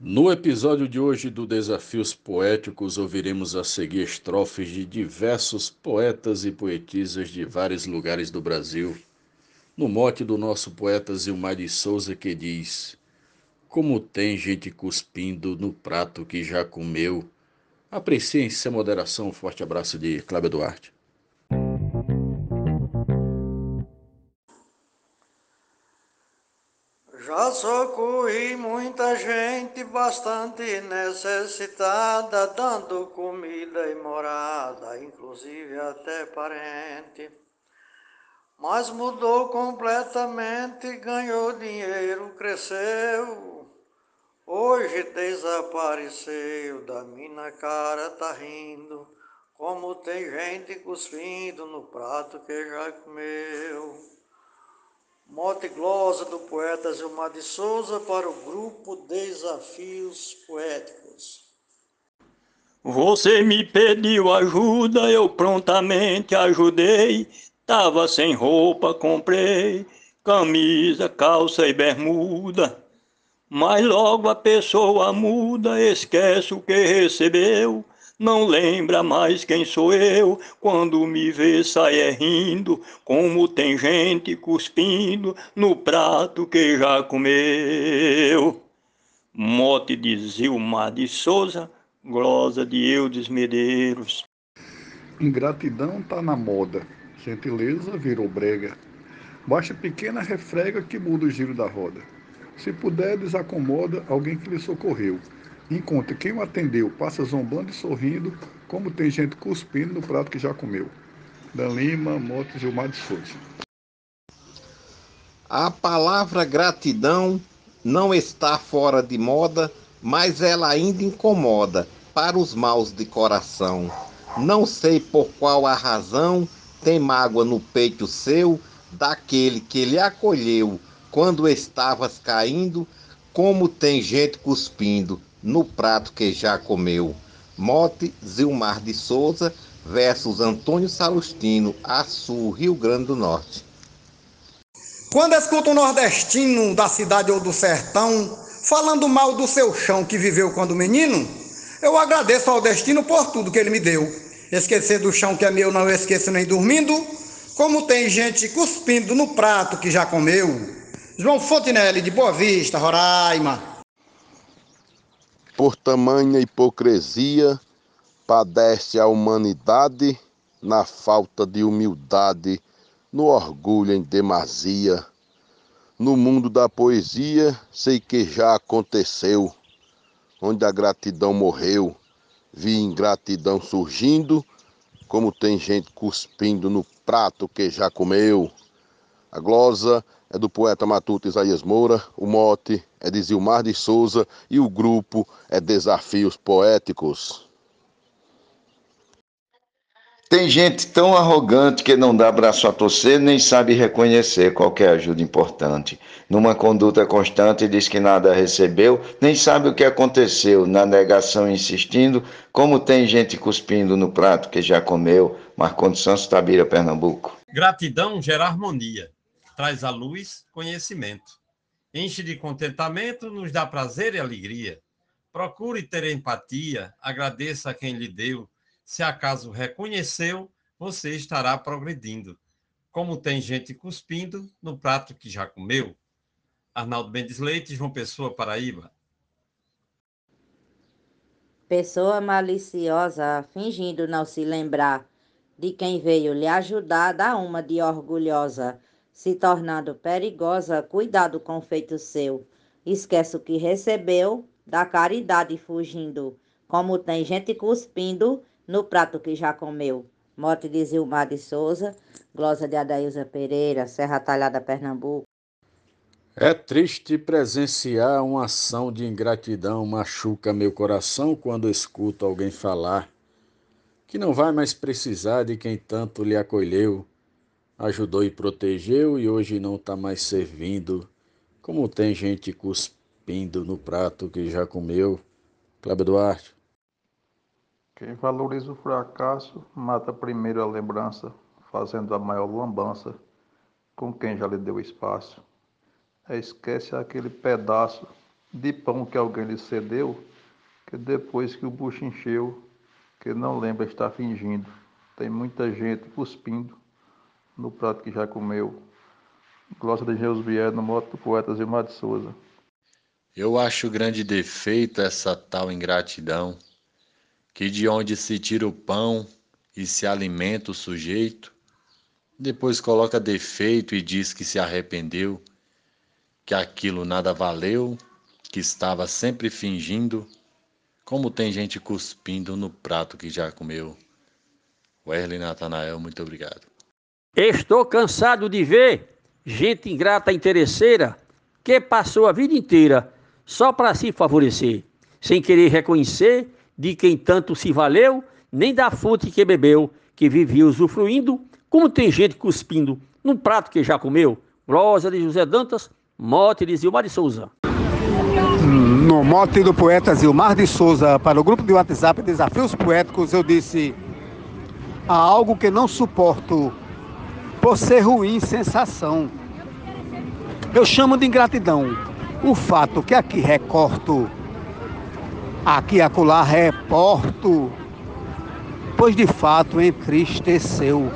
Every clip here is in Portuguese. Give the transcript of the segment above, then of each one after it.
No episódio de hoje do Desafios Poéticos, ouviremos a seguir estrofes de diversos poetas e poetisas de vários lugares do Brasil, no mote do nosso poeta Zilmar de Souza que diz: Como tem gente cuspindo no prato que já comeu. Apreciem sem moderação. Um forte abraço de Cláudio Duarte. Já socorri muita gente bastante necessitada, dando comida e morada, inclusive até parente. Mas mudou completamente, ganhou dinheiro, cresceu. Hoje desapareceu, da minha cara tá rindo, como tem gente cuspindo no prato que já comeu. Mote glosa do poeta Gilmar de Souza para o grupo Desafios Poéticos. Você me pediu ajuda, eu prontamente ajudei. Tava sem roupa, comprei camisa, calça e bermuda. Mas logo a pessoa muda, esquece o que recebeu não lembra mais quem sou eu, quando me vê sai rindo, como tem gente cuspindo no prato que já comeu. Mote de Zilmar de Souza, glosa de Eudes Medeiros. Ingratidão tá na moda, gentileza virou brega. Baixa pequena refrega que muda o giro da roda. Se puder, desacomoda alguém que lhe socorreu. Encontre quem o atendeu, passa zombando e sorrindo, como tem gente cuspindo no prato que já comeu. Dan Lima, Moto Gilmar de Souza. A palavra gratidão não está fora de moda, mas ela ainda incomoda para os maus de coração. Não sei por qual a razão tem mágoa no peito seu daquele que lhe acolheu quando estavas caindo, como tem gente cuspindo no prato que já comeu. Mote Zilmar de Souza versus Antônio Salustino, Açu, Rio Grande do Norte. Quando escuto um nordestino da cidade ou do sertão falando mal do seu chão que viveu quando menino, eu agradeço ao destino por tudo que ele me deu. Esquecer do chão que é meu não esqueço nem dormindo, como tem gente cuspindo no prato que já comeu. João Fontinelli, de Boa Vista, Roraima. Por tamanha hipocrisia, padece a humanidade na falta de humildade, no orgulho em demasia. No mundo da poesia, sei que já aconteceu, onde a gratidão morreu, vi ingratidão surgindo, como tem gente cuspindo no prato que já comeu. A glosa é do poeta matuto Isaías Moura, o mote é de Zilmar de Souza e o grupo é Desafios Poéticos. Tem gente tão arrogante que não dá braço a torcer, nem sabe reconhecer qualquer ajuda importante. Numa conduta constante diz que nada recebeu, nem sabe o que aconteceu, na negação insistindo, como tem gente cuspindo no prato que já comeu. Marcondes Santos Tabira, Pernambuco. Gratidão gera harmonia traz à luz conhecimento. Enche de contentamento, nos dá prazer e alegria. Procure ter empatia, agradeça a quem lhe deu. Se acaso reconheceu, você estará progredindo. Como tem gente cuspindo no prato que já comeu. Arnaldo Mendes Leite, João Pessoa, Paraíba. Pessoa maliciosa, fingindo não se lembrar de quem veio lhe ajudar, dá uma de orgulhosa se tornando perigosa, cuidado com o feito seu. Esquece o que recebeu, da caridade fugindo, como tem gente cuspindo no prato que já comeu. Morte de Zilmar de Souza, glosa de Adailza Pereira, Serra Talhada, Pernambuco. É triste presenciar uma ação de ingratidão, machuca meu coração quando escuto alguém falar que não vai mais precisar de quem tanto lhe acolheu ajudou e protegeu e hoje não está mais servindo. Como tem gente cuspindo no prato que já comeu. Cláudio Duarte. Quem valoriza o fracasso mata primeiro a lembrança, fazendo a maior lambança com quem já lhe deu espaço. Esquece aquele pedaço de pão que alguém lhe cedeu, que depois que o bucho encheu, que não lembra estar fingindo. Tem muita gente cuspindo no prato que já comeu. Glossa de Jesus Vier, no moto do poeta Zilmar de Souza. Eu acho grande defeito essa tal ingratidão, que de onde se tira o pão e se alimenta o sujeito, depois coloca defeito e diz que se arrependeu, que aquilo nada valeu, que estava sempre fingindo, como tem gente cuspindo no prato que já comeu. Wesley Natanael, muito obrigado. Estou cansado de ver gente ingrata interesseira que passou a vida inteira só para se favorecer, sem querer reconhecer de quem tanto se valeu, nem da fonte que bebeu, que vivia usufruindo, como tem gente cuspindo num prato que já comeu. Rosa de José Dantas, mote de Zilmar de Souza. No mote do poeta Zilmar de Souza, para o grupo de WhatsApp Desafios Poéticos, eu disse: há algo que não suporto por ser ruim sensação. Eu chamo de ingratidão o fato que aqui recorto, aqui acolá reporto, pois de fato entristeceu.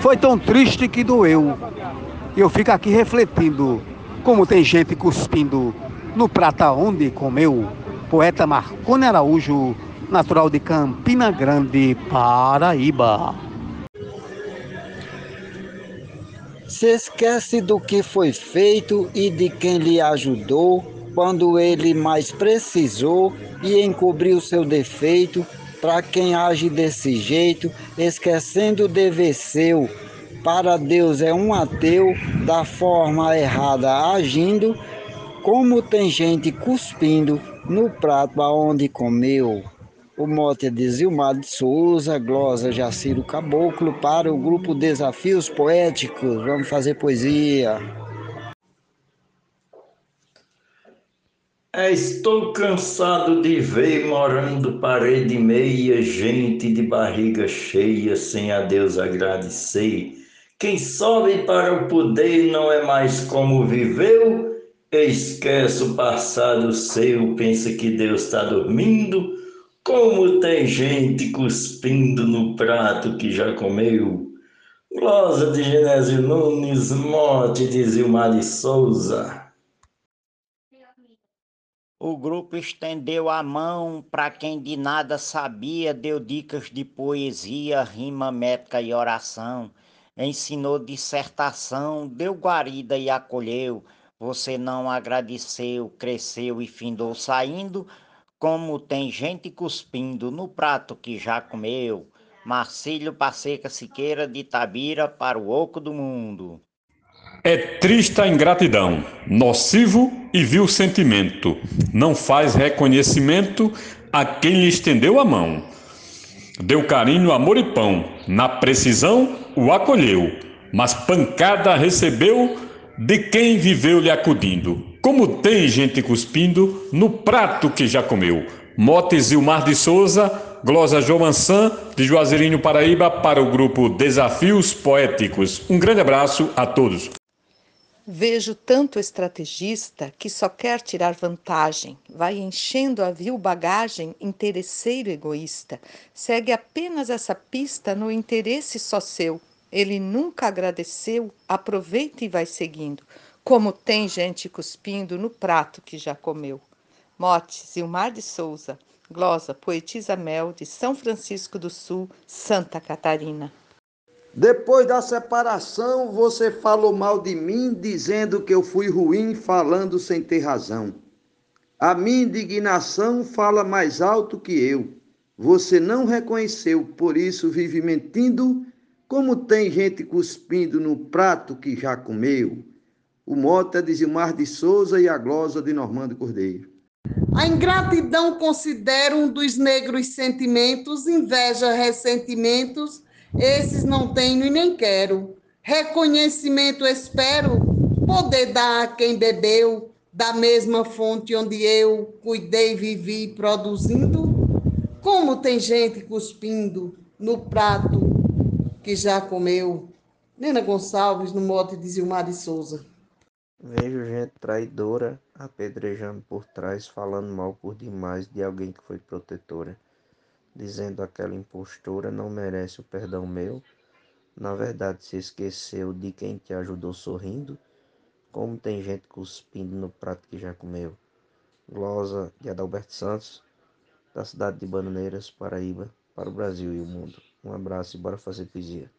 Foi tão triste que doeu. Eu fico aqui refletindo como tem gente cuspindo no prata onde comeu. Poeta Marcone Araújo, natural de Campina Grande, Paraíba. Se esquece do que foi feito e de quem lhe ajudou quando ele mais precisou e encobriu seu defeito para quem age desse jeito, esquecendo o dever seu. Para Deus é um ateu, da forma errada agindo, como tem gente cuspindo no prato aonde comeu. O mote é de Zilmar de Souza, glosa Jaciro Caboclo, para o grupo Desafios Poéticos. Vamos fazer poesia. Estou cansado de ver morando parede meia, gente de barriga cheia, sem a Deus agradecer. Quem sobe para o poder não é mais como viveu, esquece o passado seu, pensa que Deus está dormindo como tem gente cuspindo no prato que já comeu? Glosa de Genésio Nunes, mote de Zilmar de Souza. O grupo estendeu a mão para quem de nada sabia, deu dicas de poesia, rima, métrica e oração. Ensinou dissertação, deu guarida e acolheu. Você não agradeceu, cresceu e findou saindo como tem gente cuspindo no prato que já comeu. Marcílio Passeca Siqueira de Tabira para o Oco do Mundo. É triste a ingratidão, nocivo e vil sentimento. Não faz reconhecimento a quem lhe estendeu a mão. Deu carinho, amor e pão. Na precisão o acolheu, mas pancada recebeu de quem viveu lhe acudindo. Como tem gente cuspindo no prato que já comeu. Motes Mar de Souza, glosa João Mansan, de Juazeirinho, Paraíba, para o grupo Desafios Poéticos. Um grande abraço a todos. Vejo tanto estrategista que só quer tirar vantagem, vai enchendo a vil bagagem, interesseiro egoísta, segue apenas essa pista no interesse só seu. Ele nunca agradeceu, aproveita e vai seguindo. Como tem gente cuspindo no prato que já comeu. Mote, Zilmar de Souza, glosa, poetisa Mel, de São Francisco do Sul, Santa Catarina. Depois da separação, você falou mal de mim, dizendo que eu fui ruim, falando sem ter razão. A minha indignação fala mais alto que eu. Você não reconheceu, por isso vive mentindo, como tem gente cuspindo no prato que já comeu o Mota de Gilmar de Souza e a glosa de Normando Cordeiro. A ingratidão considero um dos negros sentimentos, inveja, ressentimentos, esses não tenho e nem quero. Reconhecimento espero, poder dar a quem bebeu, da mesma fonte onde eu cuidei, vivi produzindo. Como tem gente cuspindo no prato que já comeu. Nena Gonçalves, no mote de Zilmar de Souza. Vejo gente traidora apedrejando por trás, falando mal por demais de alguém que foi protetora, dizendo aquela impostora não merece o perdão meu. Na verdade, se esqueceu de quem te ajudou sorrindo, como tem gente cuspindo no prato que já comeu. Glosa de Adalberto Santos, da cidade de Bananeiras, Paraíba, para o Brasil e o mundo. Um abraço e bora fazer poesia.